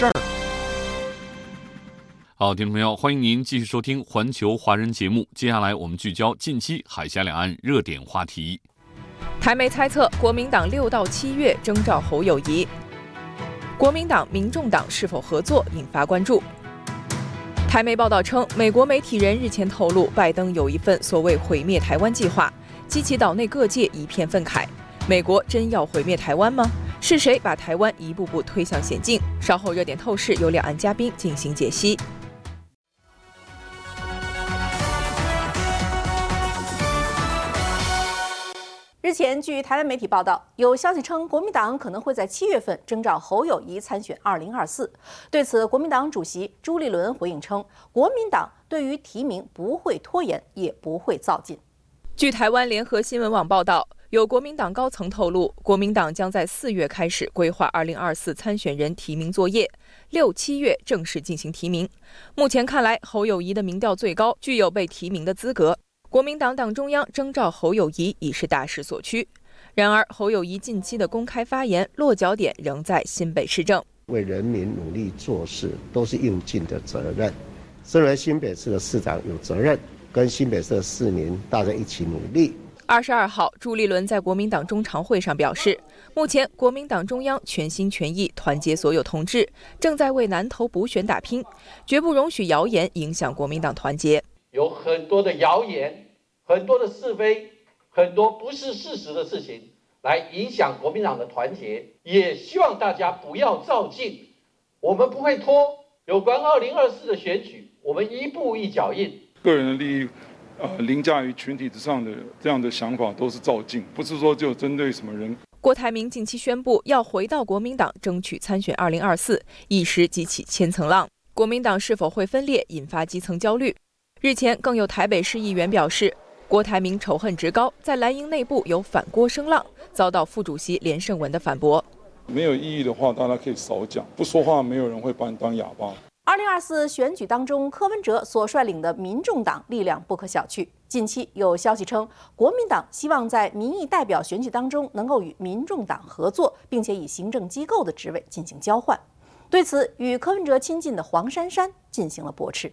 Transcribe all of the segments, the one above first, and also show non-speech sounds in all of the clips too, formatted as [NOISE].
事儿。好，听众朋友，欢迎您继续收听《环球华人》节目。接下来我们聚焦近期海峡两岸热点话题。台媒猜测，国民党六到七月征召侯友谊。国民党、民众党是否合作引发关注？台媒报道称，美国媒体人日前透露，拜登有一份所谓毁灭台湾计划，激起岛内各界一片愤慨。美国真要毁灭台湾吗？是谁把台湾一步步推向险境？稍后热点透视由两岸嘉宾进行解析。日前，据台湾媒体报道，有消息称国民党可能会在七月份征召侯友谊参选二零二四。对此，国民党主席朱立伦回应称，国民党对于提名不会拖延，也不会造进。据台湾联合新闻网报道，有国民党高层透露，国民党将在四月开始规划二零二四参选人提名作业，六七月正式进行提名。目前看来，侯友谊的民调最高，具有被提名的资格。国民党党中央征召侯友谊已是大势所趋，然而侯友谊近期的公开发言落脚点仍在新北市政，为人民努力做事都是应尽的责任。身为新北市的市长，有责任跟新北市的市民大家一起努力。二十二号，朱立伦在国民党中常会上表示，目前国民党中央全心全意团结所有同志，正在为南投补选打拼，绝不容许谣言影响国民党团结。有很多的谣言，很多的是非，很多不是事实的事情，来影响国民党的团结。也希望大家不要照进，我们不会拖。有关二零二四的选举，我们一步一脚印。个人的利益，呃，凌驾于群体之上的这样的想法都是照进，不是说就针对什么人。郭台铭近期宣布要回到国民党争取参选二零二四，一时激起千层浪。国民党是否会分裂，引发基层焦虑？日前，更有台北市议员表示，郭台铭仇恨值高，在蓝营内部有反郭声浪，遭到副主席连胜文的反驳。没有意义的话，大家可以少讲，不说话，没有人会把你当哑巴。二零二四选举当中，柯文哲所率领的民众党力量不可小觑。近期有消息称，国民党希望在民意代表选举当中能够与民众党合作，并且以行政机构的职位进行交换。对此，与柯文哲亲近的黄珊珊进行了驳斥。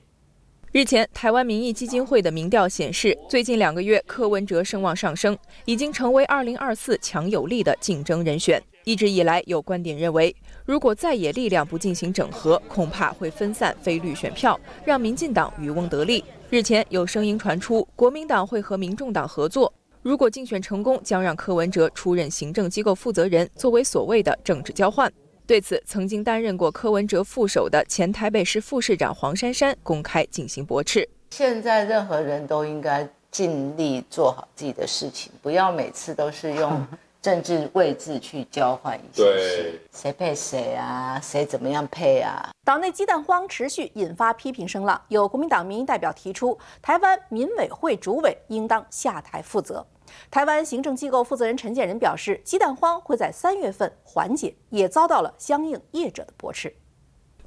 日前，台湾民意基金会的民调显示，最近两个月柯文哲声望上升，已经成为2024强有力的竞争人选。一直以来，有观点认为，如果在野力量不进行整合，恐怕会分散非绿选票，让民进党渔翁得利。日前有声音传出，国民党会和民众党合作，如果竞选成功，将让柯文哲出任行政机构负责人，作为所谓的政治交换。对此，曾经担任过柯文哲副手的前台北市副市长黄珊珊公开进行驳斥。现在任何人都应该尽力做好自己的事情，不要每次都是用 [LAUGHS] 政治位置去交换一些事，谁配谁啊，谁怎么样配啊？党内鸡蛋荒持续引发批评声浪，有国民党民意代表提出，台湾民委会主委应当下台负责。台湾行政机构负责人陈建仁表示，鸡蛋荒会在三月份缓解，也遭到了相应业者的驳斥。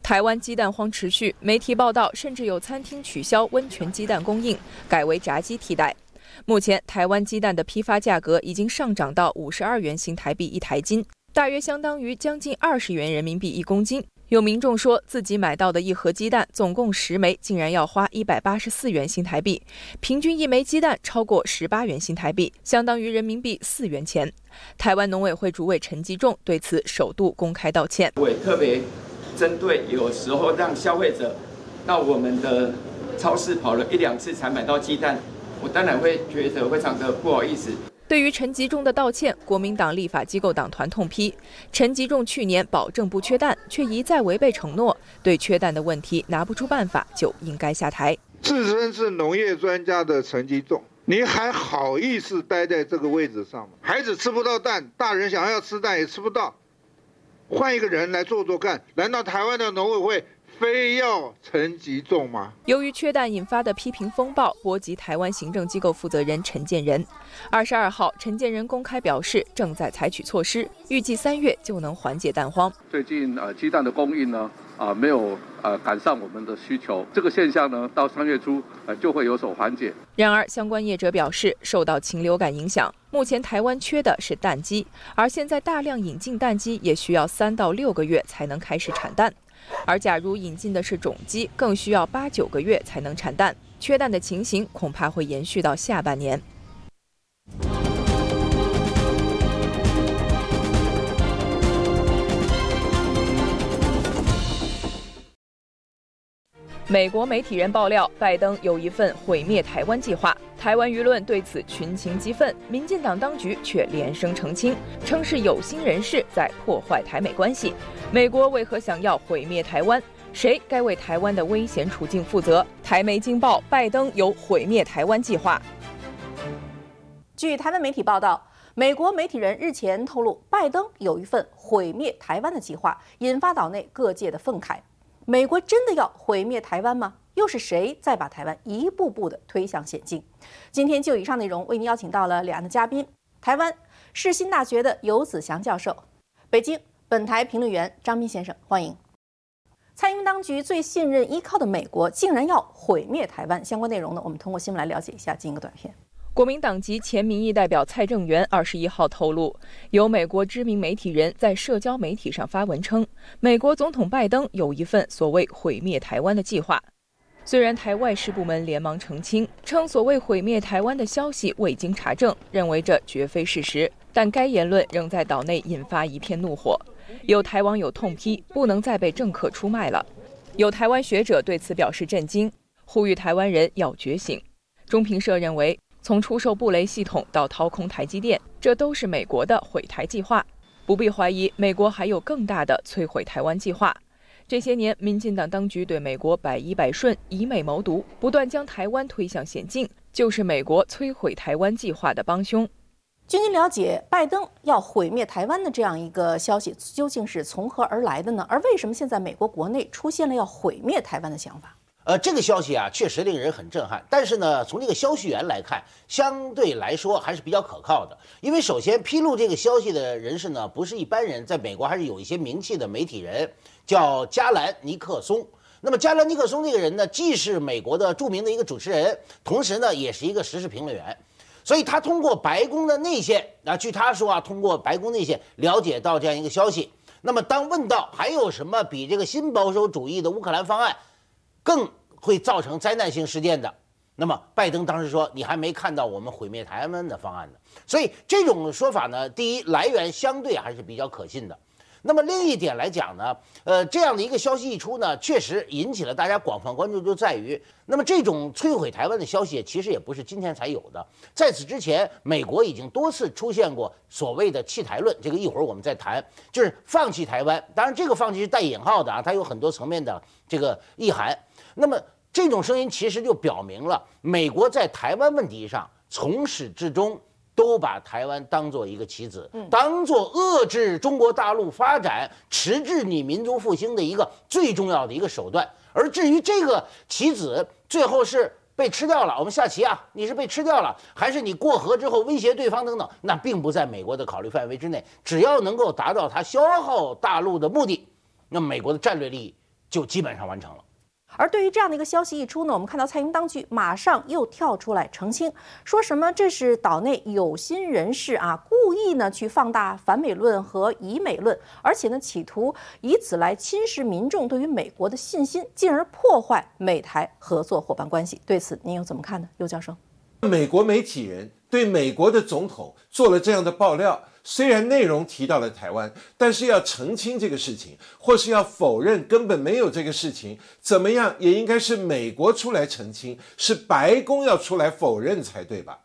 台湾鸡蛋荒持续，媒体报道甚至有餐厅取消温泉鸡蛋供应，改为炸鸡替代。目前，台湾鸡蛋的批发价格已经上涨到五十二元新台币一台斤，大约相当于将近二十元人民币一公斤。有民众说自己买到的一盒鸡蛋总共十枚，竟然要花一百八十四元新台币，平均一枚鸡蛋超过十八元新台币，相当于人民币四元钱。台湾农委会主委陈吉仲对此首度公开道歉。我也特别针对有时候让消费者到我们的超市跑了一两次才买到鸡蛋，我当然会觉得非常的不好意思。对于陈吉仲的道歉，国民党立法机构党团痛批陈吉仲去年保证不缺蛋，却一再违背承诺，对缺蛋的问题拿不出办法，就应该下台。自称是农业专家的陈吉仲，你还好意思待在这个位置上吗？孩子吃不到蛋，大人想要吃蛋也吃不到。换一个人来做做看，难道台湾的农委会？非要陈吉仲吗？由于缺蛋引发的批评风暴波及台湾行政机构负责人陈建仁。二十二号，陈建仁公开表示，正在采取措施，预计三月就能缓解蛋荒。最近呃，鸡蛋的供应呢，啊，没有呃赶上我们的需求，这个现象呢，到三月初呃就会有所缓解。然而，相关业者表示，受到禽流感影响，目前台湾缺的是蛋鸡，而现在大量引进蛋鸡也需要三到六个月才能开始产蛋。而假如引进的是种鸡，更需要八九个月才能产蛋，缺蛋的情形恐怕会延续到下半年。美国媒体人爆料，拜登有一份毁灭台湾计划。台湾舆论对此群情激愤，民进党当局却连声澄清，称是有心人士在破坏台美关系。美国为何想要毁灭台湾？谁该为台湾的危险处境负责？台媒惊爆，拜登有毁灭台湾计划。据台湾媒体报道，美国媒体人日前透露，拜登有一份毁灭台湾的计划，引发岛内各界的愤慨。美国真的要毁灭台湾吗？又是谁在把台湾一步步的推向险境？今天就以上内容为您邀请到了两岸的嘉宾：台湾世新大学的游子祥教授，北京本台评论员张斌先生，欢迎。蔡英文当局最信任依靠的美国，竟然要毁灭台湾，相关内容呢？我们通过新闻来了解一下，进一个短片。国民党籍前民意代表蔡正元二十一号透露，有美国知名媒体人在社交媒体上发文称，美国总统拜登有一份所谓毁灭台湾的计划。虽然台外事部门连忙澄清，称所谓毁灭台湾的消息未经查证，认为这绝非事实，但该言论仍在岛内引发一片怒火。有台网友痛批，不能再被政客出卖了。有台湾学者对此表示震惊，呼吁台湾人要觉醒。中评社认为。从出售布雷系统到掏空台积电，这都是美国的毁台计划。不必怀疑，美国还有更大的摧毁台湾计划。这些年，民进党当局对美国百依百顺，以美谋独，不断将台湾推向险境，就是美国摧毁台湾计划的帮凶。据您了解，拜登要毁灭台湾的这样一个消息，究竟是从何而来的呢？而为什么现在美国国内出现了要毁灭台湾的想法？呃，这个消息啊，确实令人很震撼。但是呢，从这个消息源来看，相对来说还是比较可靠的。因为首先披露这个消息的人士呢，不是一般人，在美国还是有一些名气的媒体人，叫加兰尼克松。那么加兰尼克松这个人呢，既是美国的著名的一个主持人，同时呢，也是一个时事评论员。所以他通过白宫的内线啊，据他说啊，通过白宫内线了解到这样一个消息。那么当问到还有什么比这个新保守主义的乌克兰方案更？会造成灾难性事件的，那么拜登当时说：“你还没看到我们毁灭台湾的方案呢。”所以这种说法呢，第一来源相对还是比较可信的。那么另一点来讲呢，呃，这样的一个消息一出呢，确实引起了大家广泛关注，就在于，那么这种摧毁台湾的消息其实也不是今天才有的，在此之前，美国已经多次出现过所谓的弃台论，这个一会儿我们再谈，就是放弃台湾。当然，这个放弃是带引号的啊，它有很多层面的这个意涵。那么这种声音其实就表明了，美国在台湾问题上从始至终都把台湾当做一个棋子，当做遏制中国大陆发展、迟滞你民族复兴的一个最重要的一个手段。而至于这个棋子最后是被吃掉了，我们下棋啊，你是被吃掉了，还是你过河之后威胁对方等等，那并不在美国的考虑范围之内。只要能够达到它消耗大陆的目的，那美国的战略利益就基本上完成了。而对于这样的一个消息一出呢，我们看到蔡英文当局马上又跳出来澄清，说什么这是岛内有心人士啊，故意呢去放大反美论和以美论，而且呢企图以此来侵蚀民众对于美国的信心，进而破坏美台合作伙伴关系。对此您又怎么看呢，刘教授？美国媒体人对美国的总统做了这样的爆料。虽然内容提到了台湾，但是要澄清这个事情，或是要否认根本没有这个事情，怎么样也应该是美国出来澄清，是白宫要出来否认才对吧？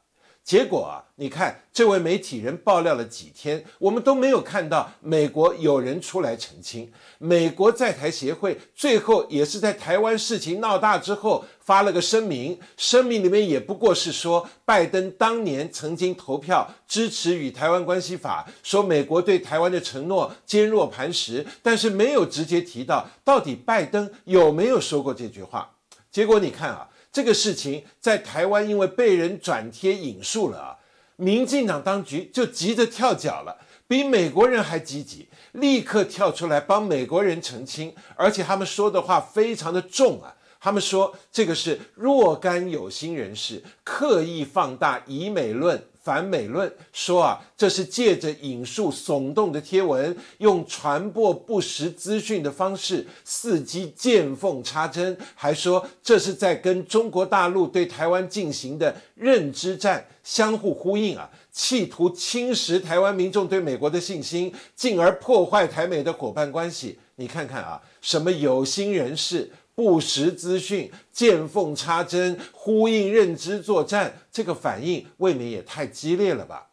结果啊，你看这位媒体人爆料了几天，我们都没有看到美国有人出来澄清。美国在台协会最后也是在台湾事情闹大之后发了个声明，声明里面也不过是说拜登当年曾经投票支持与台湾关系法，说美国对台湾的承诺坚若磐石，但是没有直接提到到底拜登有没有说过这句话。结果你看啊。这个事情在台湾因为被人转贴引述了啊，民进党当局就急着跳脚了，比美国人还积极，立刻跳出来帮美国人澄清，而且他们说的话非常的重啊，他们说这个是若干有心人士刻意放大以美论。反美论说啊，这是借着引述耸动的贴文，用传播不实资讯的方式，伺机见缝插针，还说这是在跟中国大陆对台湾进行的认知战相互呼应啊，企图侵蚀台湾民众对美国的信心，进而破坏台美的伙伴关系。你看看啊，什么有心人士。不实资讯见缝插针，呼应认知作战，这个反应未免也太激烈了吧？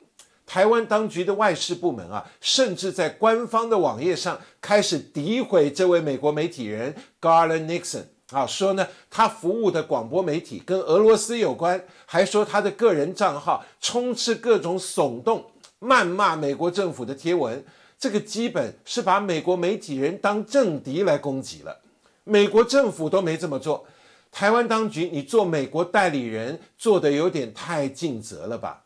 台湾当局的外事部门啊，甚至在官方的网页上开始诋毁这位美国媒体人 Garland Nixon 啊，说呢他服务的广播媒体跟俄罗斯有关，还说他的个人账号充斥各种耸动、谩骂美国政府的贴文，这个基本是把美国媒体人当政敌来攻击了。美国政府都没这么做，台湾当局，你做美国代理人做的有点太尽责了吧？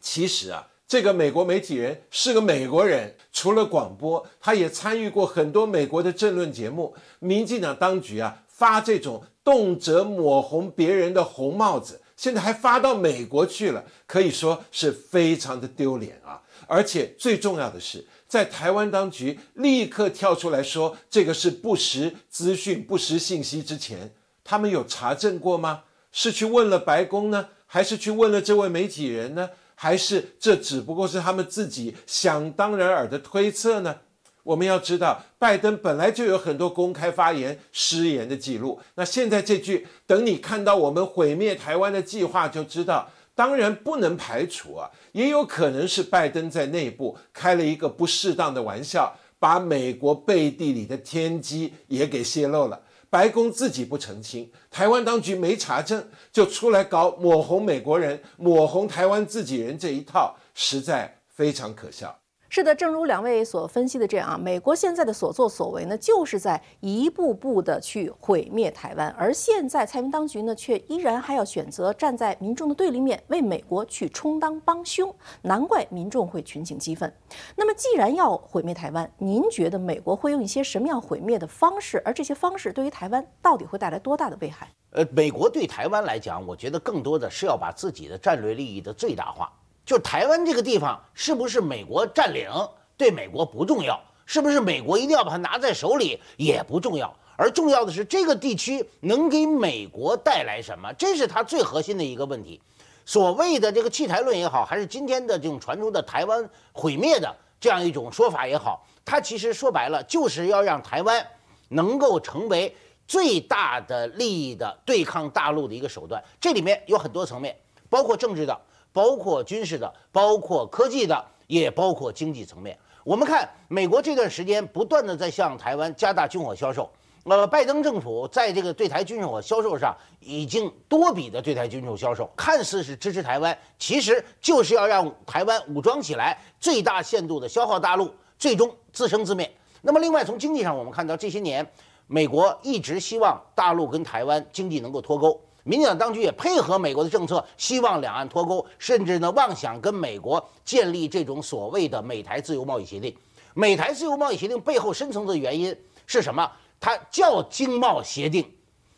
其实啊，这个美国媒体人是个美国人，除了广播，他也参与过很多美国的政论节目。民进党当局啊，发这种动辄抹红别人的红帽子，现在还发到美国去了，可以说是非常的丢脸啊！而且最重要的是。在台湾当局立刻跳出来说这个是不实资讯、不实信息之前，他们有查证过吗？是去问了白宫呢，还是去问了这位媒体人呢？还是这只不过是他们自己想当然尔的推测呢？我们要知道，拜登本来就有很多公开发言失言的记录。那现在这句“等你看到我们毁灭台湾的计划，就知道”。当然不能排除啊，也有可能是拜登在内部开了一个不适当的玩笑，把美国背地里的天机也给泄露了。白宫自己不澄清，台湾当局没查证，就出来搞抹红美国人、抹红台湾自己人这一套，实在非常可笑。是的，正如两位所分析的这样啊，美国现在的所作所为呢，就是在一步步的去毁灭台湾，而现在蔡英当局呢，却依然还要选择站在民众的对立面，为美国去充当帮凶，难怪民众会群情激愤。那么，既然要毁灭台湾，您觉得美国会用一些什么样毁灭的方式？而这些方式对于台湾到底会带来多大的危害？呃，美国对台湾来讲，我觉得更多的是要把自己的战略利益的最大化。就台湾这个地方是不是美国占领，对美国不重要；是不是美国一定要把它拿在手里也不重要。而重要的是这个地区能给美国带来什么，这是它最核心的一个问题。所谓的这个弃台论也好，还是今天的这种传出的台湾毁灭的这样一种说法也好，它其实说白了就是要让台湾能够成为最大的利益的对抗大陆的一个手段。这里面有很多层面，包括政治的。包括军事的，包括科技的，也包括经济层面。我们看美国这段时间不断的在向台湾加大军火销售，呃，拜登政府在这个对台军火销售上已经多笔的对台军火销售，看似是支持台湾，其实就是要让台湾武装起来，最大限度的消耗大陆，最终自生自灭。那么，另外从经济上，我们看到这些年，美国一直希望大陆跟台湾经济能够脱钩。民进党当局也配合美国的政策，希望两岸脱钩，甚至呢妄想跟美国建立这种所谓的美台自由贸易协定。美台自由贸易协定背后深层的原因是什么？它叫经贸协定，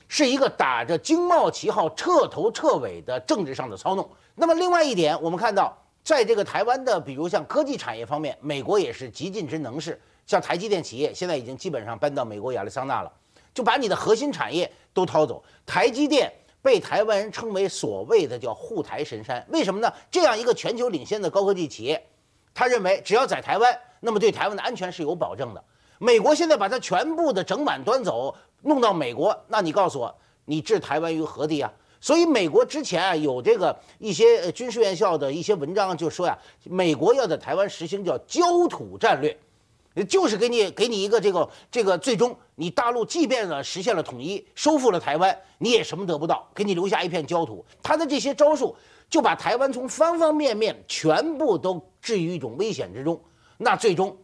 是一个打着经贸旗号彻头彻尾的政治上的操弄。那么另外一点，我们看到，在这个台湾的，比如像科技产业方面，美国也是极尽之能事，像台积电企业现在已经基本上搬到美国亚利桑那了，就把你的核心产业都掏走。台积电。被台湾人称为所谓的叫护台神山，为什么呢？这样一个全球领先的高科技企业，他认为只要在台湾，那么对台湾的安全是有保证的。美国现在把它全部的整满端走，弄到美国，那你告诉我，你置台湾于何地啊？所以美国之前啊有这个一些军事院校的一些文章就说呀，美国要在台湾实行叫焦土战略，就是给你给你一个这个这个最终你大陆即便呢实现了统一，收复了台湾，你也什么得不到，给你留下一片焦土。他的这些招数就把台湾从方方面面全部都置于一种危险之中。那最终，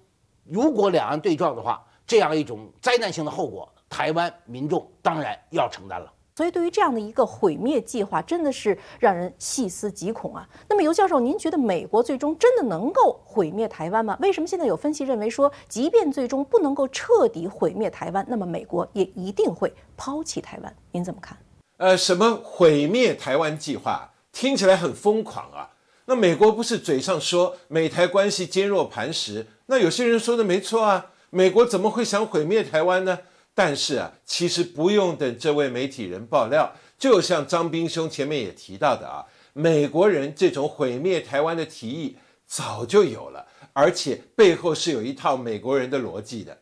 如果两岸对撞的话，这样一种灾难性的后果，台湾民众当然要承担了。所以，对于这样的一个毁灭计划，真的是让人细思极恐啊。那么，尤教授，您觉得美国最终真的能够毁灭台湾吗？为什么现在有分析认为说，即便最终不能够彻底毁灭台湾，那么美国也一定会抛弃台湾？您怎么看？呃，什么毁灭台湾计划听起来很疯狂啊？那美国不是嘴上说美台关系坚若磐石？那有些人说的没错啊，美国怎么会想毁灭台湾呢？但是啊，其实不用等这位媒体人爆料，就像张斌兄前面也提到的啊，美国人这种毁灭台湾的提议早就有了，而且背后是有一套美国人的逻辑的。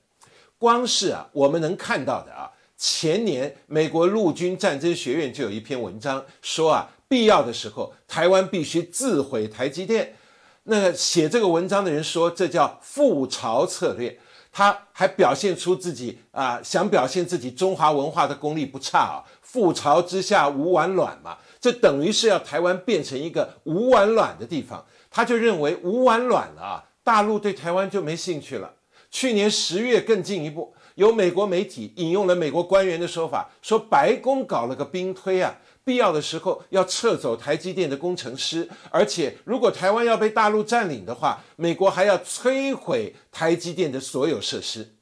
光是啊，我们能看到的啊，前年美国陆军战争学院就有一篇文章说啊，必要的时候台湾必须自毁台积电。那写这个文章的人说，这叫覆巢策略。他还表现出自己啊，想表现自己中华文化的功力不差啊。覆巢之下无完卵嘛，这等于是要台湾变成一个无完卵的地方。他就认为无完卵了啊，大陆对台湾就没兴趣了。去年十月更进一步，有美国媒体引用了美国官员的说法，说白宫搞了个兵推啊。必要的时候要撤走台积电的工程师，而且如果台湾要被大陆占领的话，美国还要摧毁台积电的所有设施。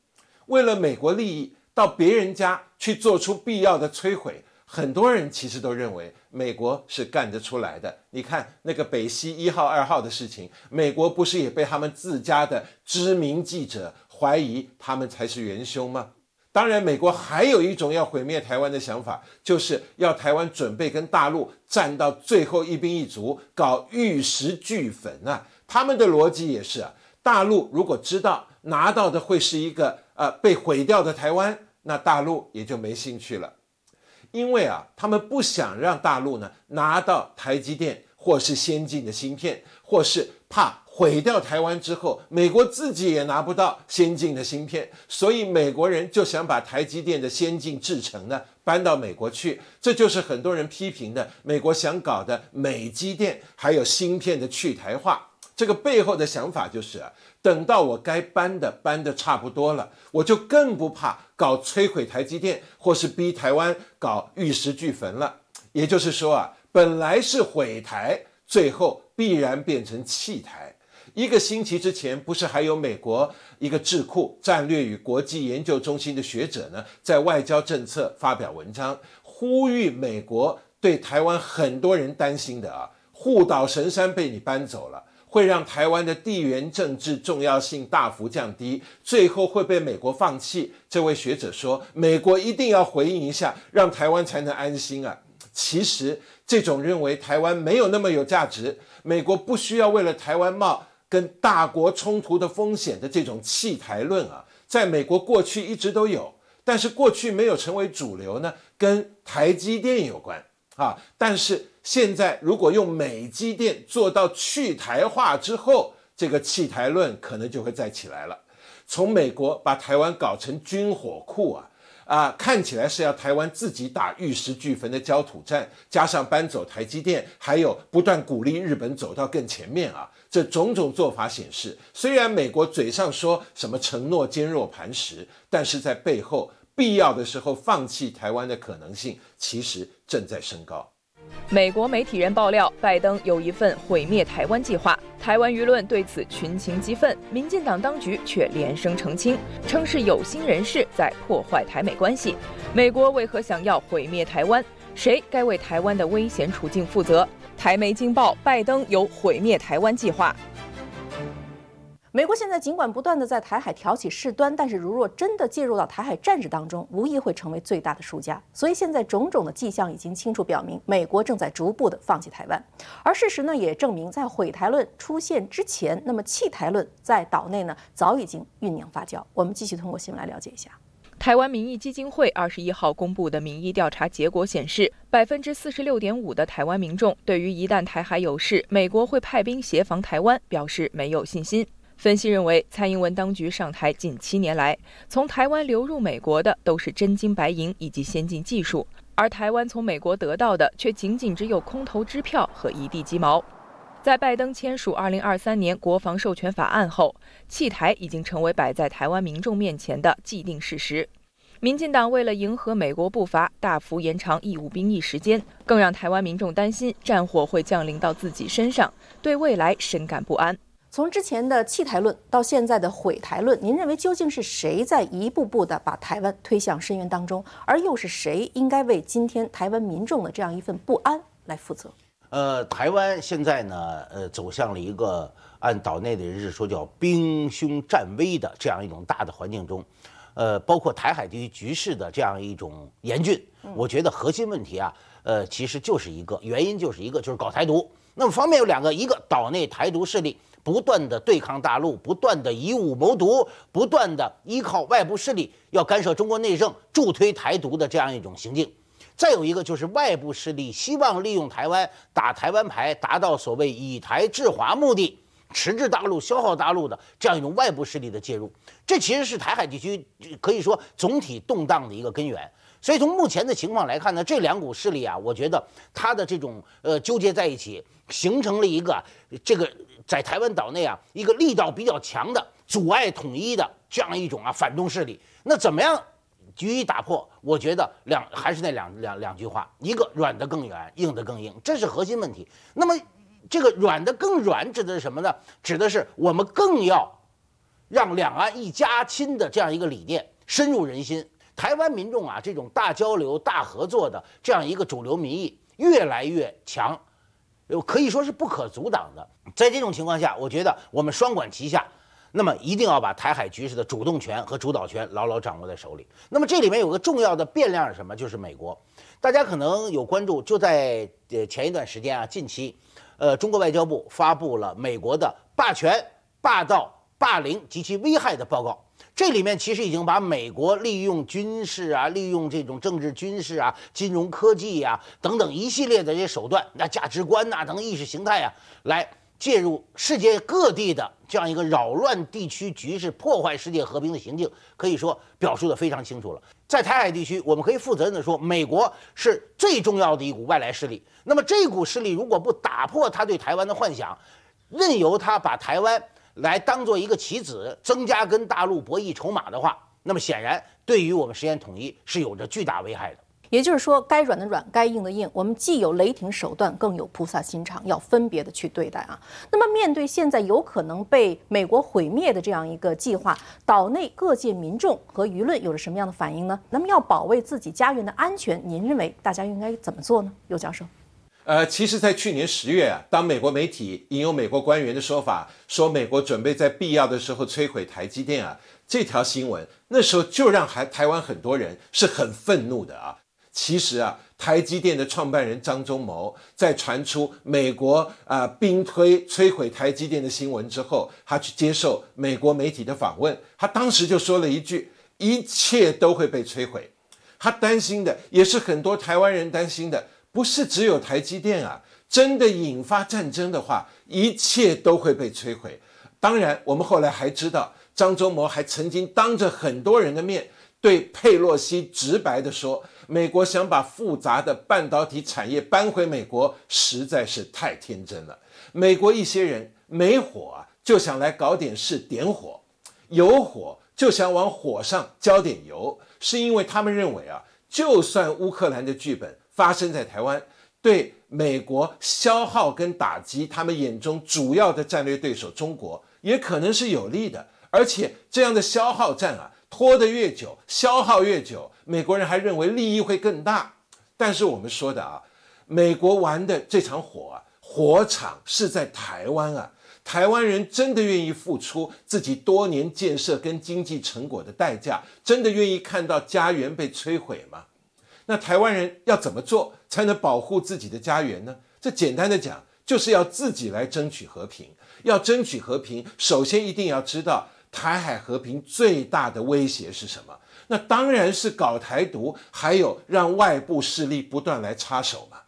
为了美国利益，到别人家去做出必要的摧毁，很多人其实都认为美国是干得出来的。你看那个北溪一号、二号的事情，美国不是也被他们自家的知名记者怀疑他们才是元凶吗？当然，美国还有一种要毁灭台湾的想法，就是要台湾准备跟大陆战到最后一兵一卒，搞玉石俱焚啊！他们的逻辑也是啊，大陆如果知道拿到的会是一个呃被毁掉的台湾，那大陆也就没兴趣了，因为啊，他们不想让大陆呢拿到台积电或是先进的芯片，或是怕。毁掉台湾之后，美国自己也拿不到先进的芯片，所以美国人就想把台积电的先进制程呢搬到美国去。这就是很多人批评的美国想搞的美积电，还有芯片的去台化。这个背后的想法就是啊，等到我该搬的搬的差不多了，我就更不怕搞摧毁台积电，或是逼台湾搞玉石俱焚了。也就是说啊，本来是毁台，最后必然变成弃台。一个星期之前，不是还有美国一个智库战略与国际研究中心的学者呢，在外交政策发表文章，呼吁美国对台湾很多人担心的啊，护岛神山被你搬走了，会让台湾的地缘政治重要性大幅降低，最后会被美国放弃。这位学者说，美国一定要回应一下，让台湾才能安心啊。其实这种认为台湾没有那么有价值，美国不需要为了台湾冒。跟大国冲突的风险的这种弃台论啊，在美国过去一直都有，但是过去没有成为主流呢，跟台积电有关啊。但是现在如果用美积电做到去台化之后，这个弃台论可能就会再起来了。从美国把台湾搞成军火库啊。啊，看起来是要台湾自己打玉石俱焚的焦土战，加上搬走台积电，还有不断鼓励日本走到更前面啊，这种种做法显示，虽然美国嘴上说什么承诺坚若磐石，但是在背后必要的时候放弃台湾的可能性，其实正在升高。美国媒体人爆料，拜登有一份毁灭台湾计划，台湾舆论对此群情激愤，民进党当局却连声澄清，称是有心人士在破坏台美关系。美国为何想要毁灭台湾？谁该为台湾的危险处境负责？台媒惊爆，拜登有毁灭台湾计划。美国现在尽管不断的在台海挑起事端，但是如若真的介入到台海战事当中，无疑会成为最大的输家。所以现在种种的迹象已经清楚表明，美国正在逐步的放弃台湾。而事实呢，也证明在毁台论出现之前，那么弃台论在岛内呢早已经酝酿发酵。我们继续通过新闻来了解一下。台湾民意基金会二十一号公布的民意调查结果显示，百分之四十六点五的台湾民众对于一旦台海有事，美国会派兵协防台湾表示没有信心。分析认为，蔡英文当局上台近七年来，从台湾流入美国的都是真金白银以及先进技术，而台湾从美国得到的却仅仅只有空头支票和一地鸡毛。在拜登签署2023年国防授权法案后，弃台已经成为摆在台湾民众面前的既定事实。民进党为了迎合美国步伐，大幅延长义务兵役时间，更让台湾民众担心战火会降临到自己身上，对未来深感不安。从之前的弃台论到现在的毁台论，您认为究竟是谁在一步步的把台湾推向深渊当中，而又是谁应该为今天台湾民众的这样一份不安来负责？呃，台湾现在呢，呃，走向了一个按岛内的人士说叫兵凶战危的这样一种大的环境中，呃，包括台海地区局势的这样一种严峻。我觉得核心问题啊，呃，其实就是一个原因，就是一个就是搞台独。那么方面有两个，一个岛内台独势力不断的对抗大陆，不断的以武谋独，不断的依靠外部势力要干涉中国内政，助推台独的这样一种行径。再有一个就是外部势力希望利用台湾打台湾牌，达到所谓以台制华目的，迟滞大陆、消耗大陆的这样一种外部势力的介入，这其实是台海地区可以说总体动荡的一个根源。所以从目前的情况来看呢，这两股势力啊，我觉得它的这种呃纠结在一起，形成了一个这个在台湾岛内啊一个力道比较强的阻碍统一的这样一种啊反动势力。那怎么样？予以打破，我觉得两还是那两两两句话，一个软的更软，硬的更硬，这是核心问题。那么，这个软的更软指的是什么呢？指的是我们更要让两岸一家亲的这样一个理念深入人心。台湾民众啊，这种大交流、大合作的这样一个主流民意越来越强，可以说是不可阻挡的。在这种情况下，我觉得我们双管齐下。那么一定要把台海局势的主动权和主导权牢牢掌握在手里。那么这里面有个重要的变量是什么？就是美国。大家可能有关注，就在呃前一段时间啊，近期，呃，中国外交部发布了美国的霸权、霸道、霸凌及其危害的报告。这里面其实已经把美国利用军事啊、利用这种政治军事啊、金融科技呀等等一系列的这些手段，那价值观呐等意识形态啊，来。介入世界各地的这样一个扰乱地区局势、破坏世界和平的行径，可以说表述的非常清楚了。在台海地区，我们可以负责任的说，美国是最重要的一股外来势力。那么这股势力如果不打破他对台湾的幻想，任由他把台湾来当做一个棋子，增加跟大陆博弈筹码的话，那么显然对于我们实现统一是有着巨大危害的。也就是说，该软的软，该硬的硬，我们既有雷霆手段，更有菩萨心肠，要分别的去对待啊。那么，面对现在有可能被美国毁灭的这样一个计划，岛内各界民众和舆论有着什么样的反应呢？那么，要保卫自己家园的安全，您认为大家应该怎么做呢？尤教授，呃，其实，在去年十月啊，当美国媒体引用美国官员的说法，说美国准备在必要的时候摧毁台积电啊，这条新闻那时候就让还台湾很多人是很愤怒的啊。其实啊，台积电的创办人张忠谋在传出美国啊兵推摧毁台积电的新闻之后，他去接受美国媒体的访问，他当时就说了一句：“一切都会被摧毁。”他担心的也是很多台湾人担心的，不是只有台积电啊，真的引发战争的话，一切都会被摧毁。当然，我们后来还知道，张忠谋还曾经当着很多人的面对佩洛西直白的说。美国想把复杂的半导体产业搬回美国，实在是太天真了。美国一些人没火啊，就想来搞点事点火；有火就想往火上浇点油，是因为他们认为啊，就算乌克兰的剧本发生在台湾，对美国消耗跟打击他们眼中主要的战略对手中国，也可能是有利的。而且这样的消耗战啊。拖得越久，消耗越久，美国人还认为利益会更大。但是我们说的啊，美国玩的这场火啊，火场是在台湾啊。台湾人真的愿意付出自己多年建设跟经济成果的代价，真的愿意看到家园被摧毁吗？那台湾人要怎么做才能保护自己的家园呢？这简单的讲，就是要自己来争取和平。要争取和平，首先一定要知道。台海和平最大的威胁是什么？那当然是搞台独，还有让外部势力不断来插手嘛。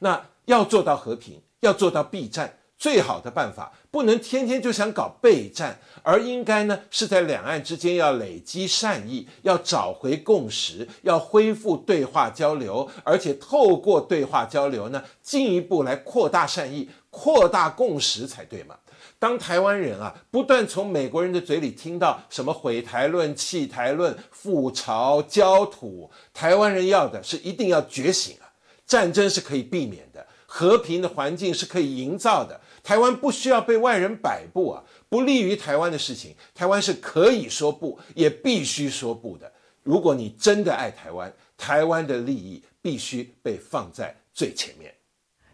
那要做到和平，要做到避战。最好的办法不能天天就想搞备战，而应该呢是在两岸之间要累积善意，要找回共识，要恢复对话交流，而且透过对话交流呢，进一步来扩大善意、扩大共识才对嘛。当台湾人啊不断从美国人的嘴里听到什么毁台论、弃台论、覆巢、焦土，台湾人要的是一定要觉醒啊！战争是可以避免的，和平的环境是可以营造的。台湾不需要被外人摆布啊！不利于台湾的事情，台湾是可以说不，也必须说不的。如果你真的爱台湾，台湾的利益必须被放在最前面。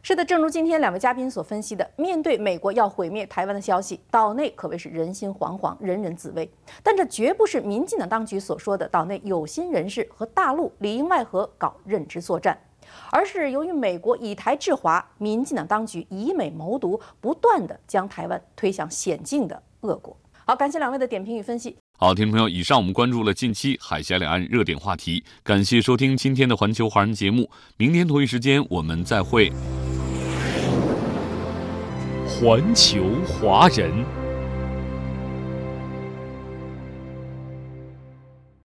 是的，正如今天两位嘉宾所分析的，面对美国要毁灭台湾的消息，岛内可谓是人心惶惶，人人自危。但这绝不是民进党当局所说的岛内有心人士和大陆里应外合搞认知作战。而是由于美国以台制华，民进党当局以美谋独，不断的将台湾推向险境的恶果。好，感谢两位的点评与分析。好，听众朋友，以上我们关注了近期海峡两岸热点话题，感谢收听今天的环球华人节目，明天同一时间我们再会。环球华人。